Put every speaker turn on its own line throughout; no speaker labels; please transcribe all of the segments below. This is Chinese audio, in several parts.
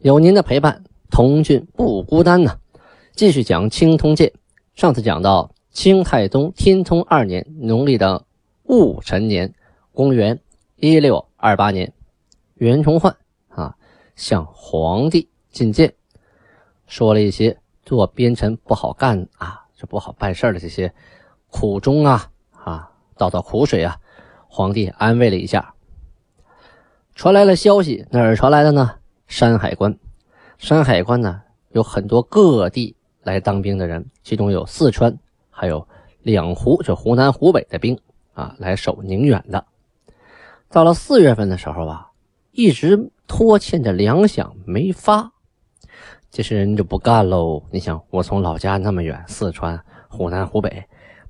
有您的陪伴，童俊不孤单呢。继续讲《清通鉴》，上次讲到清太宗天聪二年农历的戊辰年，公元一六二八年，袁崇焕啊向皇帝进谏，说了一些做边臣不好干啊，这不好办事的这些苦衷啊啊，倒倒苦水啊。皇帝安慰了一下，传来了消息，哪儿传来的呢？山海关，山海关呢有很多各地来当兵的人，其中有四川，还有两湖，就湖南、湖北的兵啊，来守宁远的。到了四月份的时候吧，一直拖欠着粮饷没发，这些人就不干喽。你想，我从老家那么远，四川、湖南、湖北，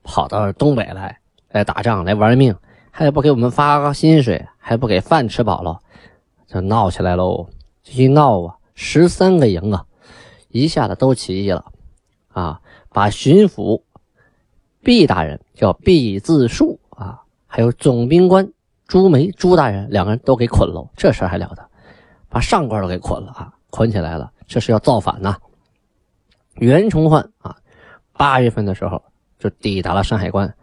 跑到东北来来打仗来玩命，还不给我们发薪水，还不给饭吃饱了，就闹起来喽。一闹啊，十三个营啊，一下子都起义了，啊，把巡抚毕大人叫毕自述啊，还有总兵官朱梅朱大人两个人都给捆了，这事还了得？把上官都给捆了啊，捆起来了，这是要造反呐！袁崇焕啊，八月份的时候就抵达了山海关，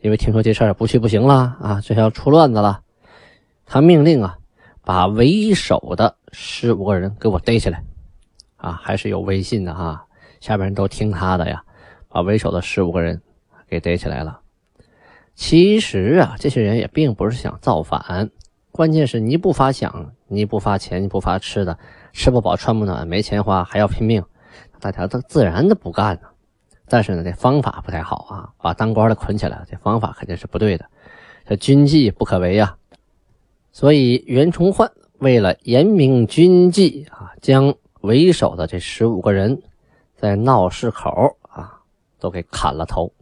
因为听说这事儿不去不行了啊，这要出乱子了，他命令啊。把为首的十五个人给我逮起来，啊，还是有威信的哈，下边人都听他的呀。把为首的十五个人给逮起来了。其实啊，这些人也并不是想造反，关键是你不发饷，你不发钱，你不发吃的，吃不饱穿不暖，没钱花还要拼命，大家都自然的不干呢。但是呢，这方法不太好啊，把当官的捆起来，这方法肯定是不对的，这军纪不可违呀。所以袁崇焕为了严明军纪啊，将为首的这十五个人在闹市口啊都给砍了头。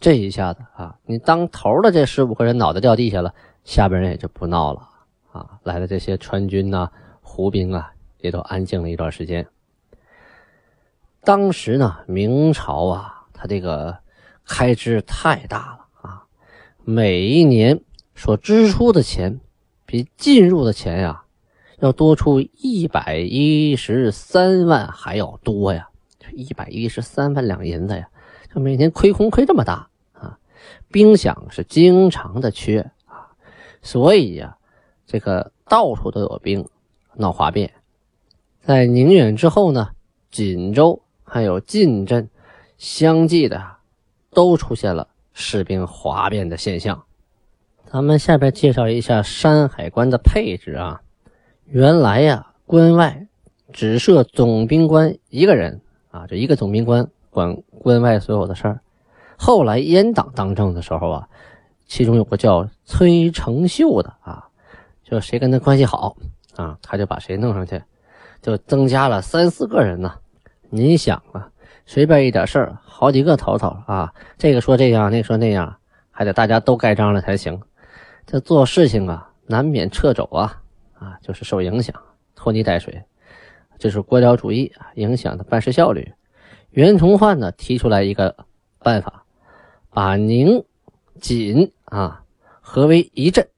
这一下子啊，你当头的这十五个人脑袋掉地下了，下边人也就不闹了啊。来的这些川军呐、胡兵啊，也都安静了一段时间。当时呢，明朝啊，他这个开支太大了啊，每一年。所支出的钱比进入的钱呀，要多出一百一十三万还要多呀！一百一十三万两银子呀，就每年亏空亏这么大啊！兵饷是经常的缺啊，所以呀，这个到处都有兵闹哗变。在宁远之后呢，锦州还有晋镇相继的都出现了士兵哗变的现象。咱们下边介绍一下山海关的配置啊。原来呀，关外只设总兵官一个人啊，这一个总兵官管关外所有的事儿。后来阉党当政的时候啊，其中有个叫崔成秀的啊，就谁跟他关系好啊，他就把谁弄上去，就增加了三四个人呢。你想啊，随便一点事儿，好几个头头啊，这个说这样，那个说那样，还得大家都盖章了才行。这做事情啊，难免掣肘啊，啊，就是受影响，拖泥带水，这是官僚主义啊，影响的办事效率。袁崇焕呢提出来一个办法，把宁、锦啊合为一镇，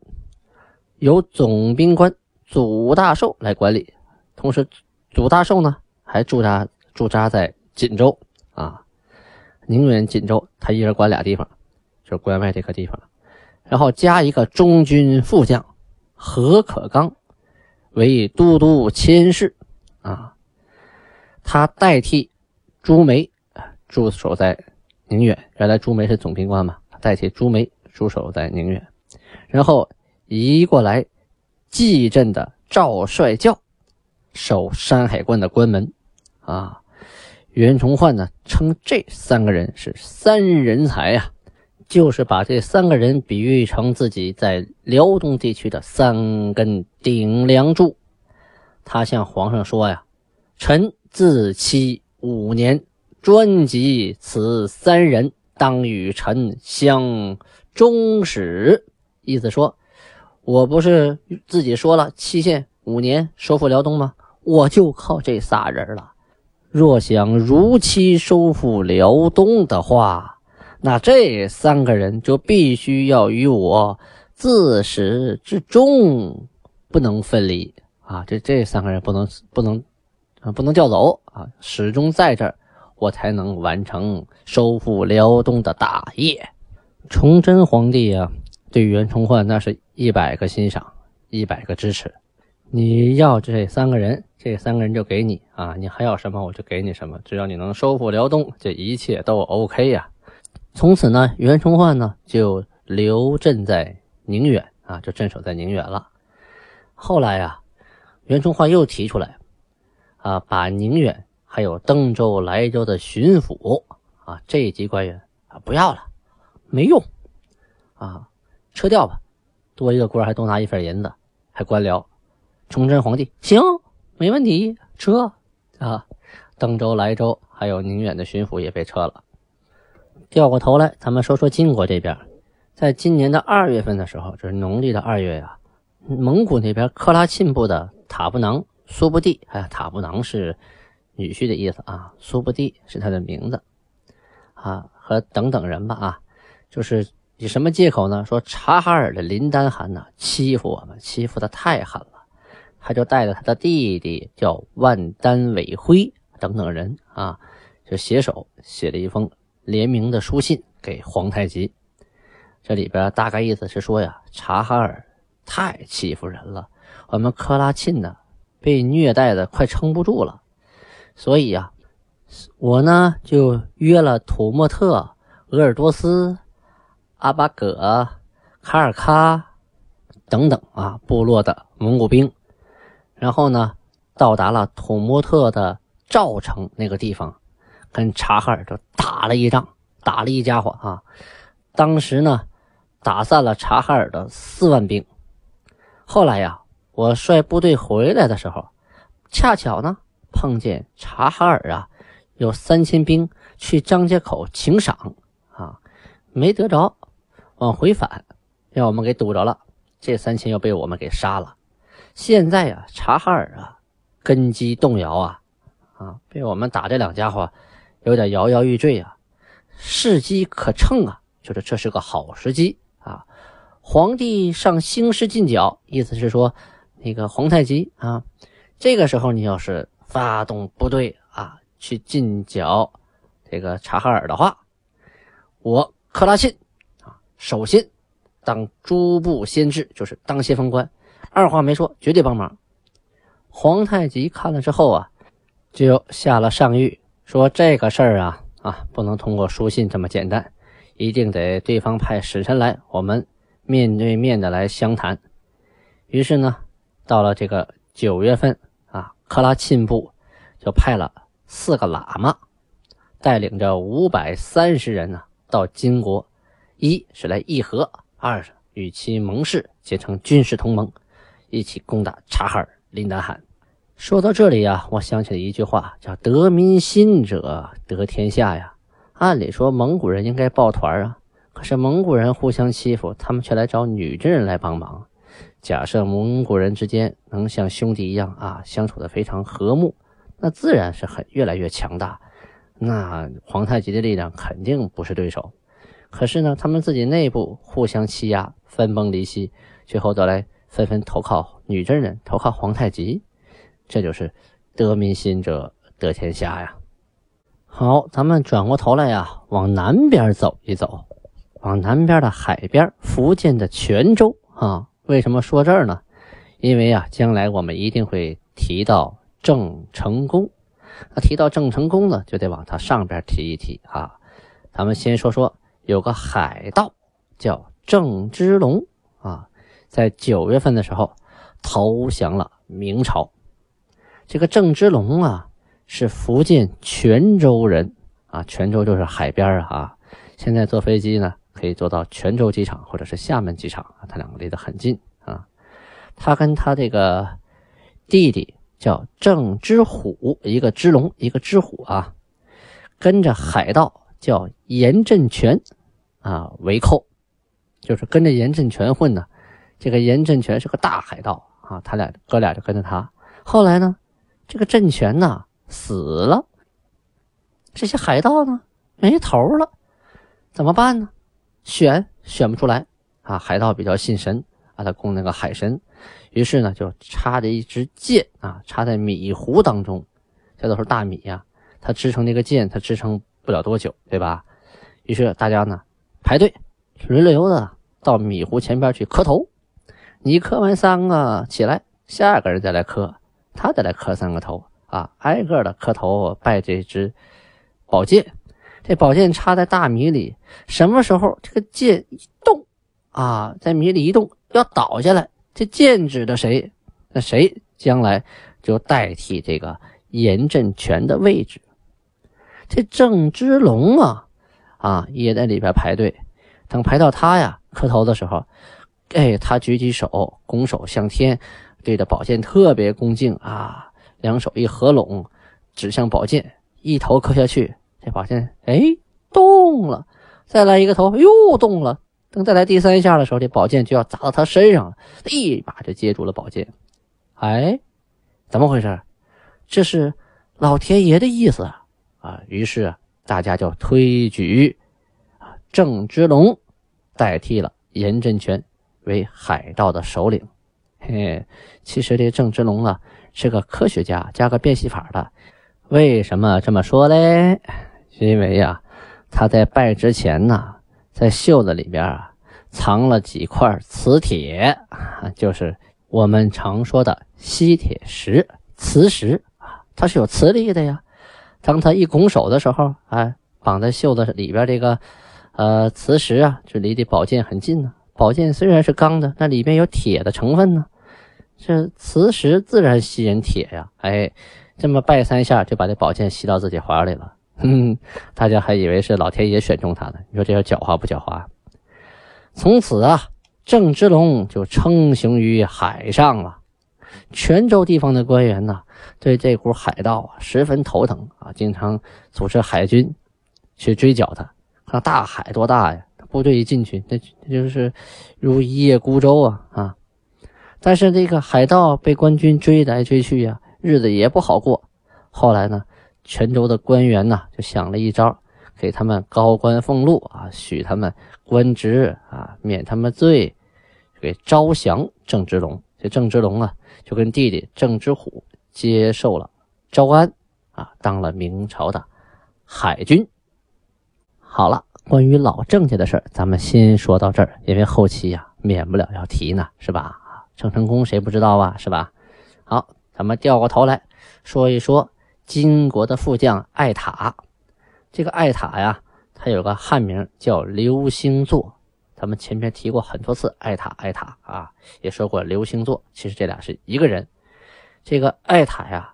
由总兵官祖大寿来管理，同时祖大寿呢还驻扎驻扎在锦州啊，宁远、锦州，他一人管俩地方，就是关外这个地方。然后加一个中军副将何可刚为都督佥事啊，他代替朱梅驻守在宁远。原来朱梅是总兵官嘛，代替朱梅驻守在宁远。然后移过来蓟镇的赵帅教守山海关的关门啊。袁崇焕呢称这三个人是三人才呀。就是把这三个人比喻成自己在辽东地区的三根顶梁柱，他向皇上说呀：“臣自期五年，专辑此三人，当与臣相终始。”意思说，我不是自己说了期限五年收复辽东吗？我就靠这仨人了。若想如期收复辽东的话，那这三个人就必须要与我自始至终不能分离啊！这这三个人不能不能啊不能调走啊，始终在这儿，我才能完成收复辽东的大业。崇祯皇帝啊，对袁崇焕那是一百个欣赏，一百个支持。你要这三个人，这三个人就给你啊！你还要什么，我就给你什么。只要你能收复辽东，这一切都 OK 呀。从此呢，袁崇焕呢就留镇在宁远啊，就镇守在宁远了。后来呀，袁崇焕又提出来啊，把宁远还有登州、莱州的巡抚啊这一级官员啊不要了，没用啊，撤掉吧，多一个官还多拿一份银子，还官僚。崇祯皇帝行，没问题，撤啊！登州、莱州还有宁远的巡抚也被撤了。掉过头来，咱们说说金国这边，在今年的二月份的时候，就是农历的二月呀，蒙古那边克拉沁部的塔布囊苏布地，哎，塔布囊是女婿的意思啊，苏布地是他的名字啊，和等等人吧啊，就是以什么借口呢？说察哈尔的林丹汗呢欺负我们，欺负的太狠了。他就带着他的弟弟叫万丹伟辉等等人啊，就携手写了一封联名的书信给皇太极。这里边大概意思是说呀，察哈尔太欺负人了，我们克拉沁呢被虐待的快撑不住了，所以呀，我呢就约了土默特、鄂尔多斯、阿巴葛、卡尔喀等等啊部落的蒙古兵。然后呢，到达了土默特的赵城那个地方，跟察哈尔就打了一仗，打了一家伙啊！当时呢，打散了察哈尔的四万兵。后来呀，我率部队回来的时候，恰巧呢碰见察哈尔啊有三千兵去张家口请赏啊，没得着，往回返，让我们给堵着了。这三千又被我们给杀了。现在呀，察哈尔啊，根基动摇啊，啊，被我们打这两家伙有点摇摇欲坠啊，时机可乘啊，觉得这是个好时机啊。皇帝上兴师进剿，意思是说，那个皇太极啊，这个时候你要是发动部队啊，去进剿这个察哈尔的话，我克拉沁啊，首先当诸部先知，就是当先锋官。二话没说，绝对帮忙。皇太极看了之后啊，就下了上谕，说这个事儿啊啊，不能通过书信这么简单，一定得对方派使臣来，我们面对面的来相谈。于是呢，到了这个九月份啊，克拉沁部就派了四个喇嘛，带领着五百三十人呢，到金国，一是来议和，二是与其盟誓结成军事同盟。一起攻打察哈尔林丹汗。说到这里呀，我想起了一句话，叫“得民心者得天下”呀。按理说蒙古人应该抱团啊，可是蒙古人互相欺负，他们却来找女真人来帮忙。假设蒙古人之间能像兄弟一样啊，相处的非常和睦，那自然是很越来越强大。那皇太极的力量肯定不是对手。可是呢，他们自己内部互相欺压，分崩离析，最后得来。纷纷投靠女真人，投靠皇太极，这就是得民心者得天下呀。好，咱们转过头来呀，往南边走一走，往南边的海边，福建的泉州啊。为什么说这儿呢？因为啊，将来我们一定会提到郑成功。那提到郑成功呢，就得往他上边提一提啊。咱们先说说，有个海盗叫郑芝龙啊。在九月份的时候，投降了明朝。这个郑芝龙啊，是福建泉州人啊，泉州就是海边啊。现在坐飞机呢，可以坐到泉州机场或者是厦门机场啊，他两个离得很近啊。他跟他这个弟弟叫郑之虎，一个之龙，一个之虎啊，跟着海盗叫严振权啊为寇，就是跟着严振权混呢。这个严振权是个大海盗啊，他俩哥俩就跟着他。后来呢，这个政权呢死了，这些海盗呢没头了，怎么办呢？选选不出来啊！海盗比较信神啊，他供那个海神，于是呢就插着一支箭啊，插在米糊当中，这都是大米呀，它支撑那个箭，它支撑不了多久，对吧？于是大家呢排队轮流的到米糊前边去磕头，你磕完三个起来，下个人再来磕，他再来磕三个头啊，挨个的磕头拜这支宝剑。这宝剑插在大米里，什么时候这个剑一动啊，在米里一动要倒下来，这剑指的谁？那谁将来就代替这个严振权的位置？这郑芝龙啊，啊也在里边排队，等排到他呀磕头的时候，哎，他举起手，拱手向天，对着宝剑特别恭敬啊，两手一合拢，指向宝剑，一头磕下去。这宝剑哎动了，再来一个头又动了。等再来第三下的时候，这宝剑就要砸到他身上了，一把就接住了宝剑。哎，怎么回事？这是老天爷的意思啊！啊，于是大家就推举啊郑芝龙代替了严振权为海盗的首领。嘿，其实这郑芝龙啊是个科学家加个变戏法的。为什么这么说嘞？因为呀，他在拜之前呢，在袖子里边啊藏了几块磁铁，就是我们常说的吸铁石、磁石啊，它是有磁力的呀。当他一拱手的时候，哎，绑在袖子里边这个呃磁石啊，就离这宝剑很近呢。宝剑虽然是钢的，那里边有铁的成分呢，这磁石自然吸引铁呀。哎，这么拜三下，就把这宝剑吸到自己怀里了。嗯，大家还以为是老天爷选中他呢。你说这叫狡猾不狡猾？从此啊，郑芝龙就称雄于海上了。泉州地方的官员呢，对这股海盗啊十分头疼啊，经常组织海军去追剿他。看大海多大呀，部队一进去，那那就是如一叶孤舟啊啊！但是这个海盗被官军追来追去呀，日子也不好过。后来呢？泉州的官员呢，就想了一招，给他们高官俸禄啊，许他们官职啊，免他们罪，给招降郑芝龙。这郑芝龙啊，就跟弟弟郑芝虎接受了招安啊，当了明朝的海军。好了，关于老郑家的事儿，咱们先说到这儿，因为后期呀，免不了要提呢，是吧？郑成功谁不知道啊，是吧？好，咱们掉过头来说一说。金国的副将艾塔，这个艾塔呀，他有个汉名叫刘星座。咱们前面提过很多次艾塔，艾塔啊，也说过刘星座。其实这俩是一个人。这个艾塔呀，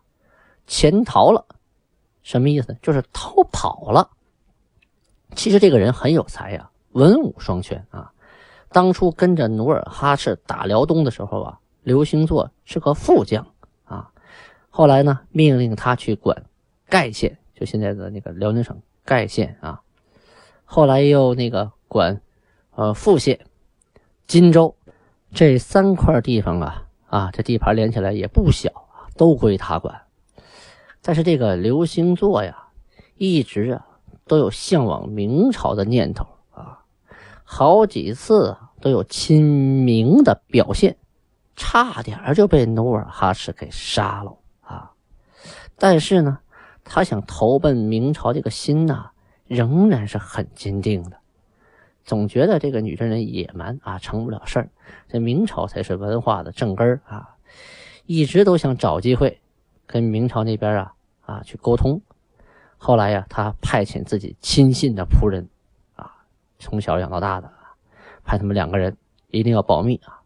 潜逃了，什么意思？就是逃跑了。其实这个人很有才呀，文武双全啊。当初跟着努尔哈赤打辽东的时候啊，刘星座是个副将啊。后来呢，命令他去管盖县，就现在的那个辽宁省盖县啊。后来又那个管呃富县、荆州这三块地方啊啊，这地盘连起来也不小啊，都归他管。但是这个刘星座呀，一直啊都有向往明朝的念头啊，好几次都有亲明的表现，差点就被努尔哈赤给杀了啊。但是呢，他想投奔明朝这个心呐，仍然是很坚定的。总觉得这个女真人野蛮啊，成不了事儿。这明朝才是文化的正根啊，一直都想找机会跟明朝那边啊啊去沟通。后来呀，他派遣自己亲信的仆人啊，从小养到大的，派他们两个人一定要保密啊，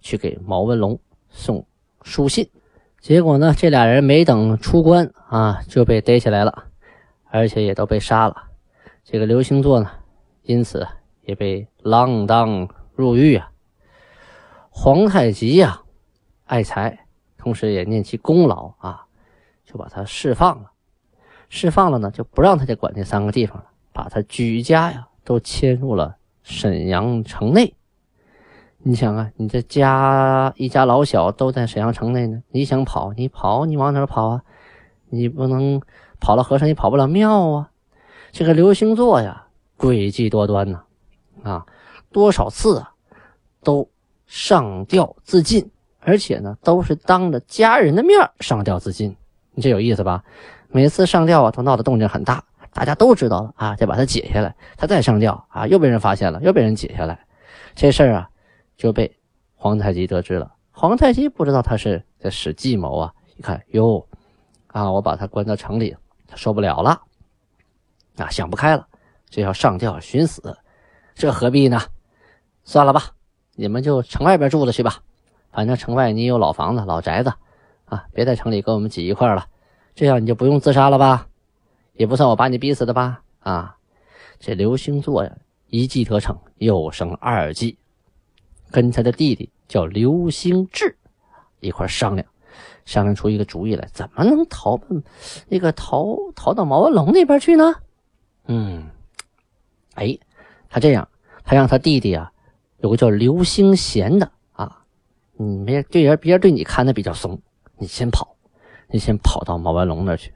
去给毛文龙送书信。结果呢，这俩人没等出关啊，就被逮起来了，而且也都被杀了。这个刘星座呢，因此也被锒铛入狱啊。皇太极呀，爱才，同时也念其功劳啊，就把他释放了。释放了呢，就不让他再管这三个地方了，把他举家呀都迁入了沈阳城内。你想啊，你这家一家老小都在沈阳城内呢，你想跑，你跑，你往哪跑啊？你不能跑了和尚，你跑不了庙啊。这个刘星座呀，诡计多端呐，啊，多少次啊，都上吊自尽，而且呢，都是当着家人的面上吊自尽。你这有意思吧？每次上吊啊，都闹得动静很大，大家都知道了啊，再把他解下来，他再上吊啊，又被人发现了，又被人解下来，这事儿啊，就被皇太极得知了。皇太极不知道他是在使计谋啊，一看哟，啊，我把他关到城里，他受不了了，啊，想不开了，就要上吊寻死，这何必呢？算了吧，你们就城外边住着去吧，反正城外你有老房子、老宅子，啊，别在城里跟我们挤一块了。这样你就不用自杀了吧，也不算我把你逼死的吧？啊，这刘星座呀，一计得逞，又生二计，跟他的弟弟叫刘星志一块商量，商量出一个主意来，怎么能逃奔那个逃逃到毛文龙那边去呢？嗯，哎，他这样，他让他弟弟啊，有个叫刘星贤的啊，你别对人别人对你看的比较松，你先跑。你先跑到毛文龙那儿去，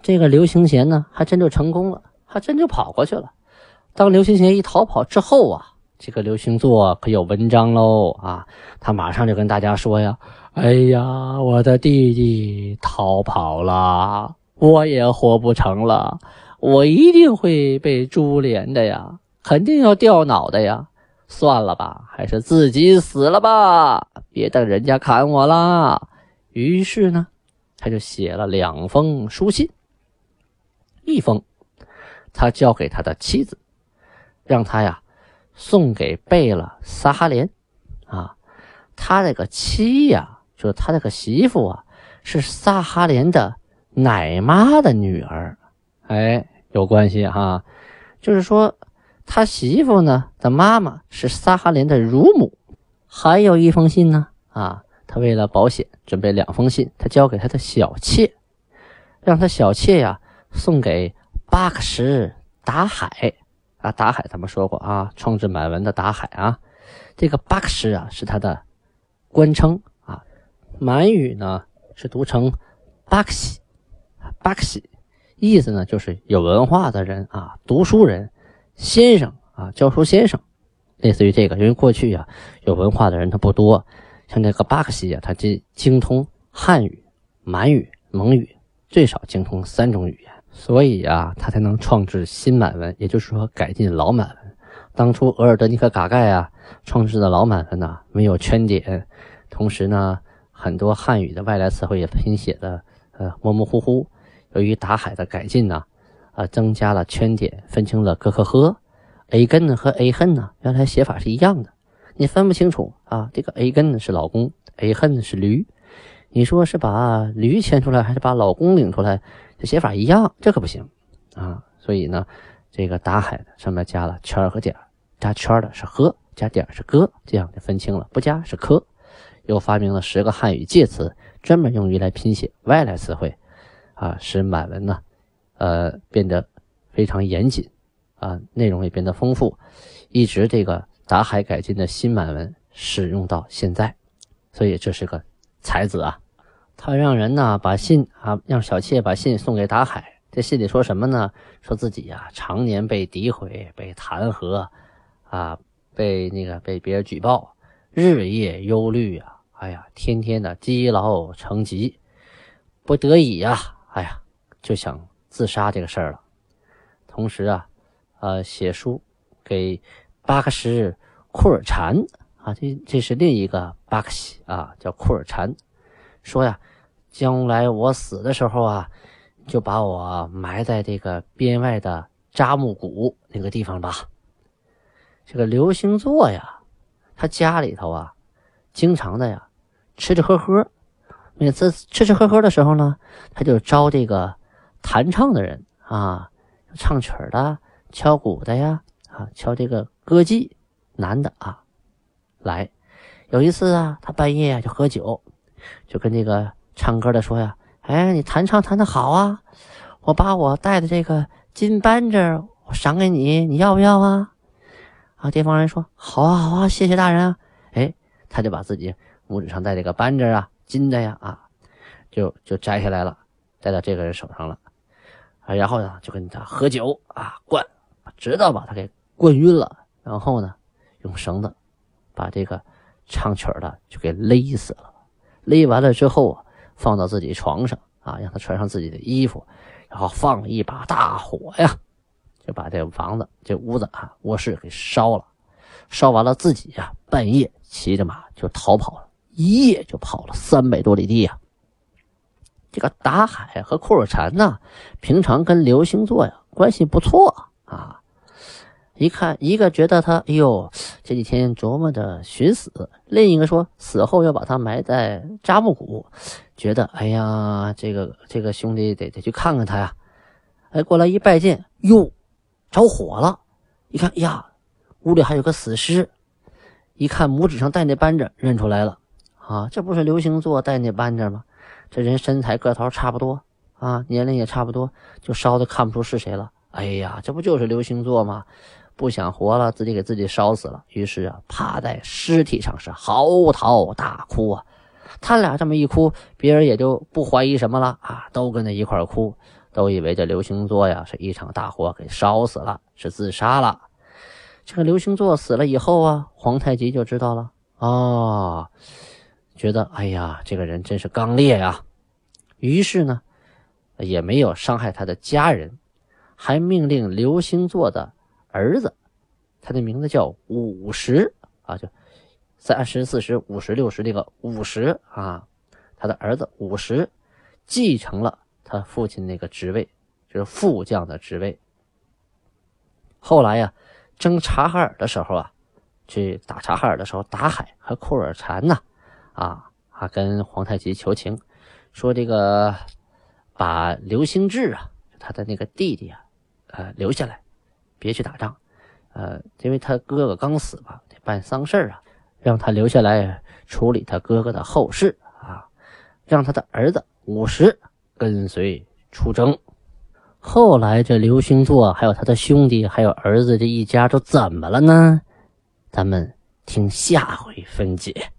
这个刘行贤呢，还真就成功了，还真就跑过去了。当刘行贤一逃跑之后啊，这个刘星座可有文章喽啊！他马上就跟大家说呀：“哎呀，我的弟弟逃跑了，我也活不成了，我一定会被株连的呀，肯定要掉脑袋呀！算了吧，还是自己死了吧，别等人家砍我啦。”于是呢。他就写了两封书信，一封他交给他的妻子，让他呀送给贝勒萨哈连啊。他这个妻呀，就是他这个媳妇啊，是萨哈连的奶妈的女儿，哎，有关系哈。就是说，他媳妇呢的妈妈是萨哈连的乳母。还有一封信呢啊。他为了保险，准备两封信。他交给他的小妾，让他小妾呀送给巴克什达海啊。达海咱们说过啊，创制满文的达海啊。这个巴克什啊是他的官称啊。满语呢是读成巴克西，巴克西，意思呢就是有文化的人啊，读书人，先生啊，教书先生，类似于这个。因为过去呀有文化的人他不多。像这个巴克西啊，他这精通汉语、满语、蒙语，最少精通三种语言，所以啊，他才能创制新满文，也就是说改进老满文。当初额尔德尼克嘎盖啊创制的老满文呢，没有圈点，同时呢，很多汉语的外来词汇也拼写的呃模模糊糊。由于达海的改进呢，啊，增加了圈点，分清了哥和呵，a 根和 a 恨呢，原来写法是一样的。你分不清楚啊，这个 A 根是老公，A 恨是驴，你说是把驴牵出来还是把老公领出来？这写法一样，这可不行啊！所以呢，这个打海的上面加了圈和点，加圈的是呵，加点是哥，这样就分清了。不加是科，又发明了十个汉语介词，专门用于来拼写外来词汇，啊，使满文呢，呃，变得非常严谨，啊，内容也变得丰富，一直这个。达海改进的新满文使用到现在，所以这是个才子啊！他让人呢把信啊，让小妾把信送给达海。这信里说什么呢？说自己呀常年被诋毁、被弹劾，啊，被那个被别人举报，日夜忧虑啊，哎呀，天天的积劳成疾，不得已呀，哎呀，就想自杀这个事儿了。同时啊，呃，写书给。巴克什库尔禅啊，这这是另一个巴克西啊，叫库尔禅，说呀，将来我死的时候啊，就把我埋在这个边外的扎木谷那个地方吧。这个刘星座呀，他家里头啊，经常的呀，吃吃喝喝，每次吃吃喝喝的时候呢，他就招这个弹唱的人啊，唱曲的、敲鼓的呀，啊，敲这个。歌妓，男的啊，来，有一次啊，他半夜就喝酒，就跟这个唱歌的说呀：“哎，你弹唱弹的好啊，我把我带的这个金扳指我赏给你，你要不要啊？”啊，这方人说：“好啊，好啊，谢谢大人啊。”哎，他就把自己拇指上戴这个扳指啊，金的呀，啊，就就摘下来了，戴到这个人手上了。啊，然后呢，就跟他喝酒啊，灌，直到把他给灌晕了。然后呢，用绳子把这个唱曲的就给勒死了。勒完了之后啊，放到自己床上啊，让他穿上自己的衣服，然后放一把大火呀，就把这房子、这屋子啊、卧室给烧了。烧完了，自己呀，半夜骑着马就逃跑了，一夜就跑了三百多里地呀。这个达海和库尔禅呢，平常跟刘星座呀关系不错啊。一看，一个觉得他，哎呦，这几天琢磨着寻死；另一个说死后要把他埋在扎木谷，觉得，哎呀，这个这个兄弟得得去看看他呀。哎，过来一拜见，哟，着火了！一看，呀，屋里还有个死尸。一看拇指上戴那扳指，认出来了啊，这不是刘星座戴那扳指吗？这人身材个头差不多啊，年龄也差不多，就烧的看不出是谁了。哎呀，这不就是刘星座吗？不想活了，自己给自己烧死了。于是啊，趴在尸体上是嚎啕大哭啊。他俩这么一哭，别人也就不怀疑什么了啊，都跟着一块哭，都以为这刘星座呀是一场大火给烧死了，是自杀了。这个刘星座死了以后啊，皇太极就知道了哦。觉得哎呀，这个人真是刚烈呀，于是呢，也没有伤害他的家人，还命令刘星座的儿子，他的名字叫五十啊，就三十四十五十六十这个五十啊，他的儿子五十继承了他父亲那个职位，就是副将的职位。后来呀，征察哈尔的时候啊，去打察哈尔的时候，达海和库尔禅呐。啊，还跟皇太极求情，说这个把刘兴志啊，他的那个弟弟啊，呃，留下来，别去打仗，呃，因为他哥哥刚死嘛，得办丧事啊，让他留下来处理他哥哥的后事啊，让他的儿子五十跟随出征。后来这刘星座还有他的兄弟还有儿子这一家都怎么了呢？咱们听下回分解。